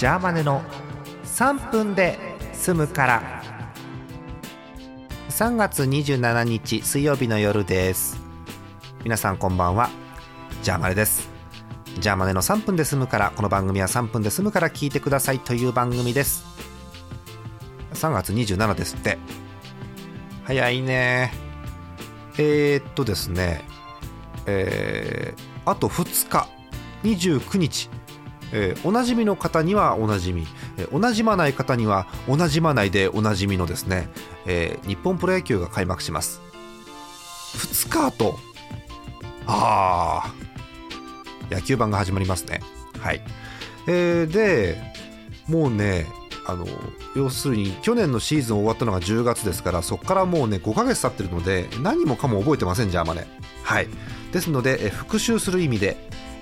ジャーマネの3分で済むから。3月27日水曜日の夜です。皆さんこんばんは。ジャーマネです。ジャーマネの3分で済むから。この番組は3分で済むから。聞いてくださいという番組です。3月27ですって。早いね。えー、っとですね。えー、あと2日。29日。えー、おなじみの方にはおなじみ、えー、おなじまない方にはおなじまないでおなじみのですね、えー、日本プロ野球が開幕します。2日とああ野球盤が始まりますね。はい、えー、でもうねあの要するに去年のシーズン終わったのが10月ですからそこからもうね5ヶ月経ってるので何もかも覚えてませんじゃあまねはい。ですので、え復習する意味で、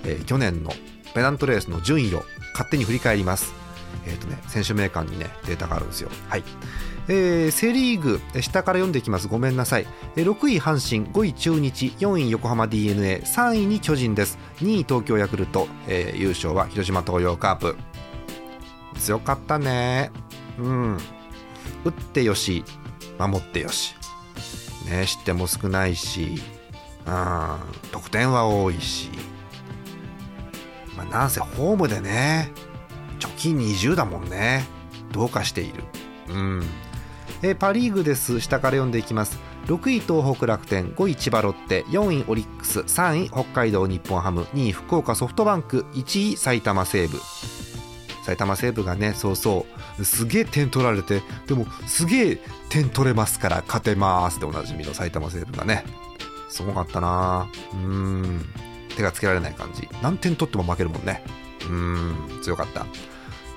え、去年のペナントレースの順位を勝手に振り返ります。えっ、ー、とね、選手名鑑にね、データがあるんですよ。はい。えー、セ・リーグ、下から読んでいきます。ごめんなさい。6位阪神、5位中日、4位横浜 d n a 3位に巨人です。2位東京ヤクルト、えー、優勝は広島東洋カープ。強かったね。うん。打ってよし、守ってよし。ね、失点も少ないし、うん、得点は多いし。まあ、なんせホームでね貯金20だもんね。どうかしている。うん。えパ・リーグです。下から読んでいきます。6位東北楽天5位千葉ロッテ4位オリックス3位北海道日本ハム2位福岡ソフトバンク1位埼玉西武。埼玉西武がねそうそう。すげえ点取られてでもすげえ点取れますから勝てますでおなじみの埼玉西武がね。すごかったな。うん。手がつけられない感じ。何点取っても負けるもんね。うん強かった。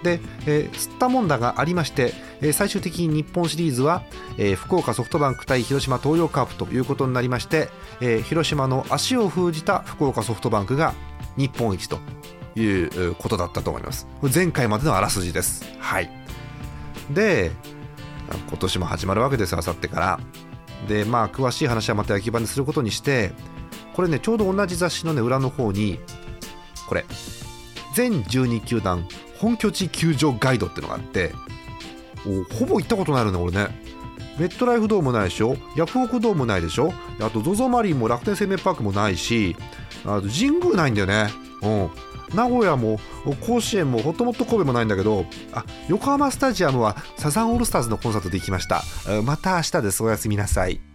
で、えー、吸ったもんだがありまして、えー、最終的に日本シリーズは、えー、福岡ソフトバンク対広島東洋カープということになりまして、えー、広島の足を封じた福岡ソフトバンクが日本一ということだったと思います。前回までのあらすじです。はい。で今年も始まるわけですあさってから。でまあ詳しい話はまた野球盤ですることにしてこれねちょうど同じ雑誌のね裏の方にこれ全12球団本拠地球場ガイドってのがあってほぼ行ったことないのね俺ね。メットライフドームないでしょ？ヤフオクドームないでしょ？あと ZOZO マリンも楽天生命パークもないしあと神宮ないんだよね。うん。名古屋も甲子園もほともと神戸もないんだけどあ横浜スタジアムはサザンオールスターズのコンサートで行きました。また明日です。おやすみなさい。